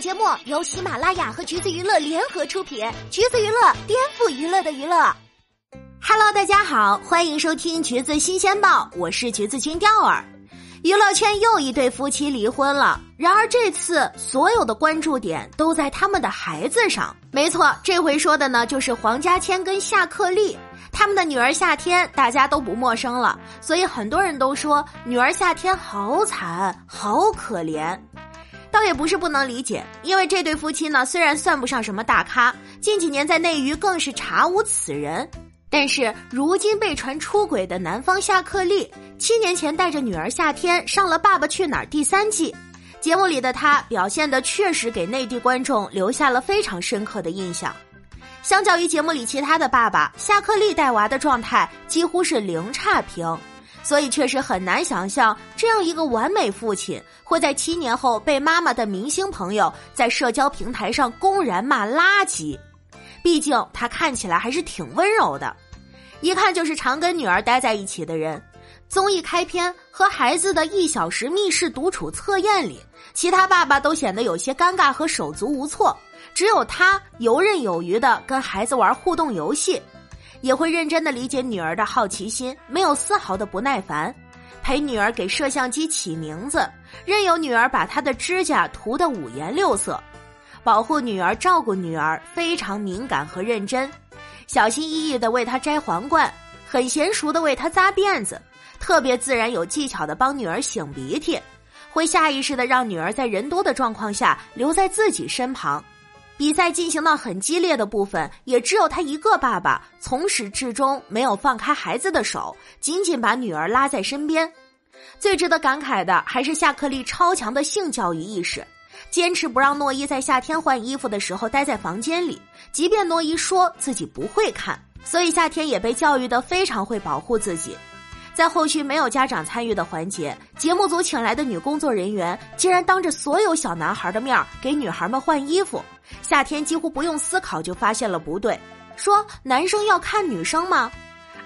节目由喜马拉雅和橘子娱乐联合出品，橘子娱乐颠覆娱乐的娱乐。Hello，大家好，欢迎收听橘子新鲜报，我是橘子君钓儿。娱乐圈又一对夫妻离婚了，然而这次所有的关注点都在他们的孩子上。没错，这回说的呢就是黄家千跟夏克立，他们的女儿夏天大家都不陌生了，所以很多人都说女儿夏天好惨，好可怜。倒也不是不能理解，因为这对夫妻呢，虽然算不上什么大咖，近几年在内娱更是查无此人。但是如今被传出轨的男方夏克立，七年前带着女儿夏天上了《爸爸去哪儿》第三季，节目里的他表现的确实给内地观众留下了非常深刻的印象。相较于节目里其他的爸爸，夏克立带娃的状态几乎是零差评。所以确实很难想象，这样一个完美父亲会在七年后被妈妈的明星朋友在社交平台上公然骂垃圾。毕竟他看起来还是挺温柔的，一看就是常跟女儿待在一起的人。综艺开篇和孩子的一小时密室独处测验里，其他爸爸都显得有些尴尬和手足无措，只有他游刃有余的跟孩子玩互动游戏。也会认真的理解女儿的好奇心，没有丝毫的不耐烦，陪女儿给摄像机起名字，任由女儿把她的指甲涂得五颜六色，保护女儿，照顾女儿，非常敏感和认真，小心翼翼的为她摘皇冠，很娴熟的为她扎辫子，特别自然有技巧的帮女儿擤鼻涕，会下意识的让女儿在人多的状况下留在自己身旁。比赛进行到很激烈的部分，也只有他一个爸爸从始至终没有放开孩子的手，紧紧把女儿拉在身边。最值得感慨的还是夏克立超强的性教育意识，坚持不让诺伊在夏天换衣服的时候待在房间里，即便诺伊说自己不会看，所以夏天也被教育的非常会保护自己。在后续没有家长参与的环节，节目组请来的女工作人员竟然当着所有小男孩的面给女孩们换衣服。夏天几乎不用思考就发现了不对，说男生要看女生吗？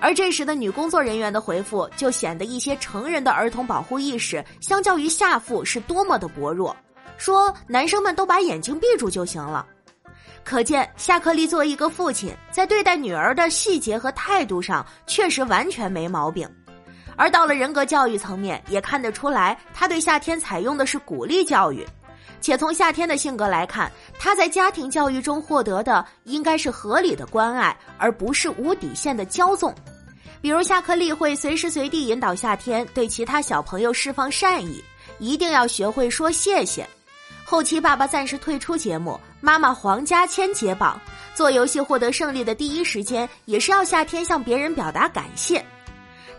而这时的女工作人员的回复就显得一些成人的儿童保护意识，相较于下腹是多么的薄弱。说男生们都把眼睛闭住就行了，可见夏克立作为一个父亲，在对待女儿的细节和态度上确实完全没毛病。而到了人格教育层面，也看得出来，他对夏天采用的是鼓励教育，且从夏天的性格来看，他在家庭教育中获得的应该是合理的关爱，而不是无底线的骄纵。比如夏克立会随时随地引导夏天对其他小朋友释放善意，一定要学会说谢谢。后期爸爸暂时退出节目，妈妈黄家千接棒，做游戏获得胜利的第一时间，也是要夏天向别人表达感谢。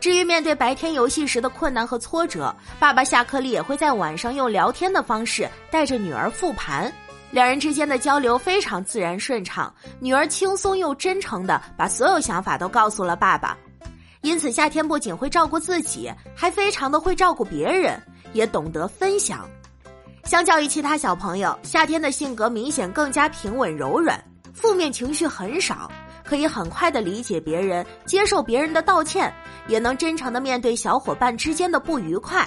至于面对白天游戏时的困难和挫折，爸爸夏克立也会在晚上用聊天的方式带着女儿复盘，两人之间的交流非常自然顺畅，女儿轻松又真诚的把所有想法都告诉了爸爸，因此夏天不仅会照顾自己，还非常的会照顾别人，也懂得分享。相较于其他小朋友，夏天的性格明显更加平稳柔软，负面情绪很少。可以很快的理解别人，接受别人的道歉，也能真诚的面对小伙伴之间的不愉快，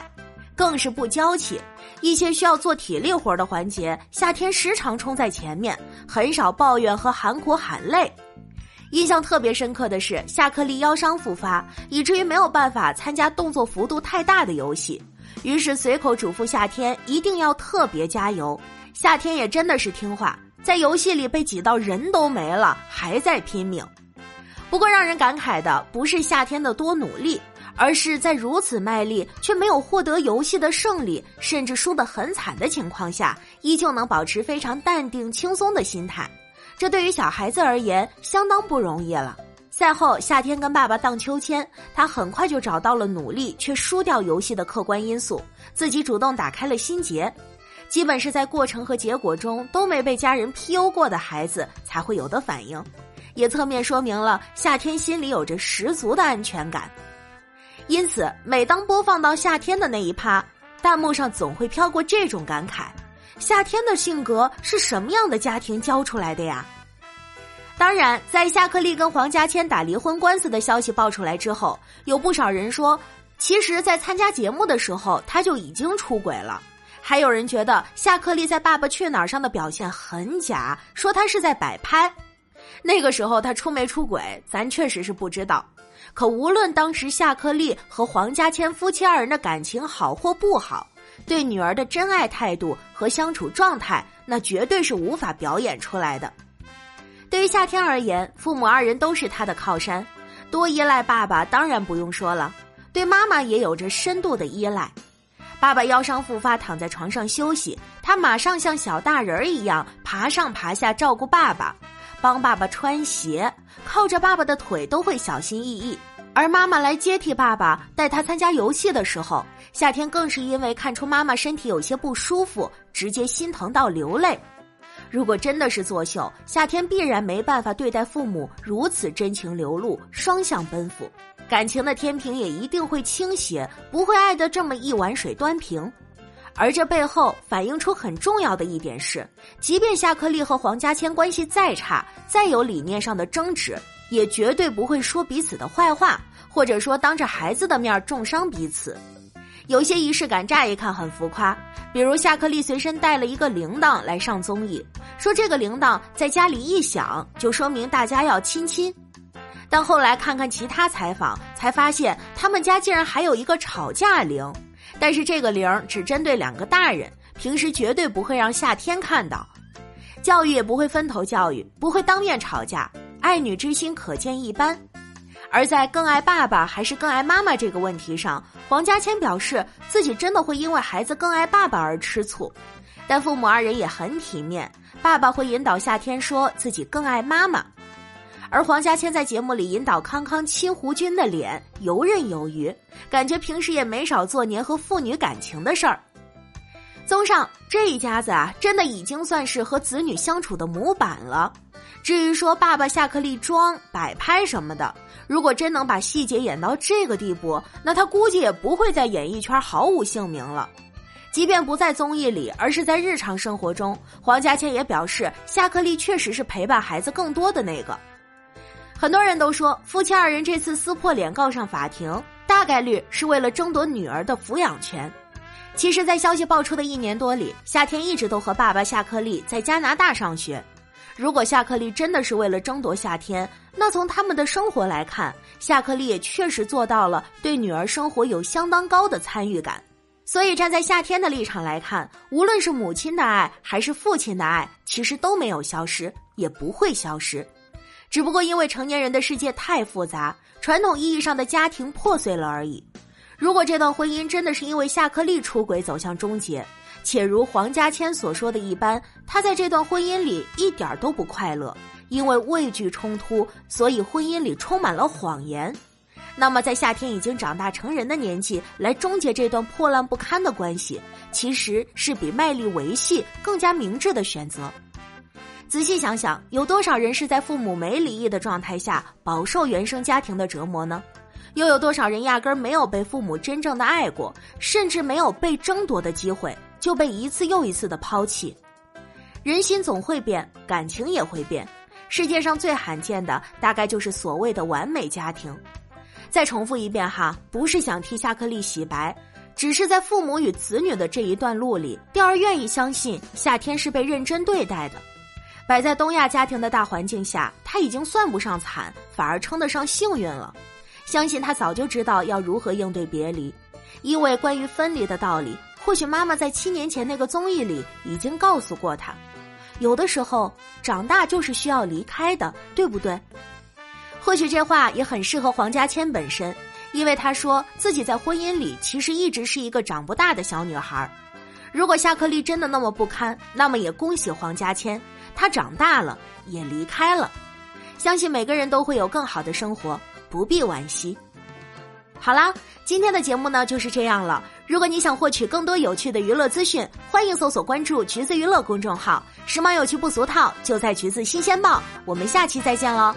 更是不娇气。一些需要做体力活的环节，夏天时常冲在前面，很少抱怨和喊苦喊累。印象特别深刻的是，夏克立腰伤复发，以至于没有办法参加动作幅度太大的游戏，于是随口嘱咐夏天一定要特别加油。夏天也真的是听话。在游戏里被挤到人都没了，还在拼命。不过让人感慨的不是夏天的多努力，而是在如此卖力却没有获得游戏的胜利，甚至输得很惨的情况下，依旧能保持非常淡定轻松的心态。这对于小孩子而言相当不容易了。赛后，夏天跟爸爸荡秋千，他很快就找到了努力却输掉游戏的客观因素，自己主动打开了心结。基本是在过程和结果中都没被家人 PU 过的孩子才会有的反应，也侧面说明了夏天心里有着十足的安全感。因此，每当播放到夏天的那一趴，弹幕上总会飘过这种感慨：夏天的性格是什么样的家庭教出来的呀？当然，在夏克立跟黄家千打离婚官司的消息爆出来之后，有不少人说，其实，在参加节目的时候他就已经出轨了。还有人觉得夏克立在《爸爸去哪儿》上的表现很假，说他是在摆拍。那个时候他出没出轨，咱确实是不知道。可无论当时夏克立和黄家千夫妻二人的感情好或不好，对女儿的真爱态度和相处状态，那绝对是无法表演出来的。对于夏天而言，父母二人都是他的靠山，多依赖爸爸当然不用说了，对妈妈也有着深度的依赖。爸爸腰伤复发，躺在床上休息，他马上像小大人儿一样爬上爬下照顾爸爸。帮爸爸穿鞋，靠着爸爸的腿都会小心翼翼。而妈妈来接替爸爸，带他参加游戏的时候，夏天更是因为看出妈妈身体有些不舒服，直接心疼到流泪。如果真的是作秀，夏天必然没办法对待父母如此真情流露、双向奔赴，感情的天平也一定会倾斜，不会爱得这么一碗水端平。而这背后反映出很重要的一点是，即便夏克立和黄家千关系再差，再有理念上的争执，也绝对不会说彼此的坏话，或者说当着孩子的面重伤彼此。有些仪式感乍一看很浮夸，比如夏克立随身带了一个铃铛来上综艺，说这个铃铛在家里一响，就说明大家要亲亲。但后来看看其他采访，才发现他们家竟然还有一个吵架铃。但是这个铃只针对两个大人，平时绝对不会让夏天看到，教育也不会分头教育，不会当面吵架，爱女之心可见一斑。而在更爱爸爸还是更爱妈妈这个问题上，黄家千表示自己真的会因为孩子更爱爸爸而吃醋，但父母二人也很体面，爸爸会引导夏天说自己更爱妈妈。而黄家千在节目里引导康康亲胡军的脸，游刃有余，感觉平时也没少做粘合父女感情的事儿。综上，这一家子啊，真的已经算是和子女相处的模板了。至于说爸爸夏克立装摆拍什么的，如果真能把细节演到这个地步，那他估计也不会在演艺圈毫无姓名了。即便不在综艺里，而是在日常生活中，黄家千也表示，夏克立确实是陪伴孩子更多的那个。很多人都说，夫妻二人这次撕破脸告上法庭，大概率是为了争夺女儿的抚养权。其实，在消息爆出的一年多里，夏天一直都和爸爸夏克立在加拿大上学。如果夏克立真的是为了争夺夏天，那从他们的生活来看，夏克立也确实做到了对女儿生活有相当高的参与感。所以，站在夏天的立场来看，无论是母亲的爱还是父亲的爱，其实都没有消失，也不会消失。只不过因为成年人的世界太复杂，传统意义上的家庭破碎了而已。如果这段婚姻真的是因为夏克立出轨走向终结，且如黄家千所说的一般，他在这段婚姻里一点都不快乐，因为畏惧冲突，所以婚姻里充满了谎言。那么，在夏天已经长大成人的年纪来终结这段破烂不堪的关系，其实是比卖力维系更加明智的选择。仔细想想，有多少人是在父母没离异的状态下饱受原生家庭的折磨呢？又有多少人压根儿没有被父母真正的爱过，甚至没有被争夺的机会，就被一次又一次的抛弃？人心总会变，感情也会变。世界上最罕见的，大概就是所谓的完美家庭。再重复一遍哈，不是想替夏克立洗白，只是在父母与子女的这一段路里，调儿愿意相信夏天是被认真对待的。摆在东亚家庭的大环境下，他已经算不上惨，反而称得上幸运了。相信他早就知道要如何应对别离，因为关于分离的道理，或许妈妈在七年前那个综艺里已经告诉过他。有的时候，长大就是需要离开的，对不对？或许这话也很适合黄家千本身，因为他说自己在婚姻里其实一直是一个长不大的小女孩。如果夏克立真的那么不堪，那么也恭喜黄家千。他长大了，也离开了，相信每个人都会有更好的生活，不必惋惜。好啦，今天的节目呢就是这样了。如果你想获取更多有趣的娱乐资讯，欢迎搜索关注“橘子娱乐”公众号，时髦有趣不俗套，就在“橘子新鲜报”。我们下期再见喽。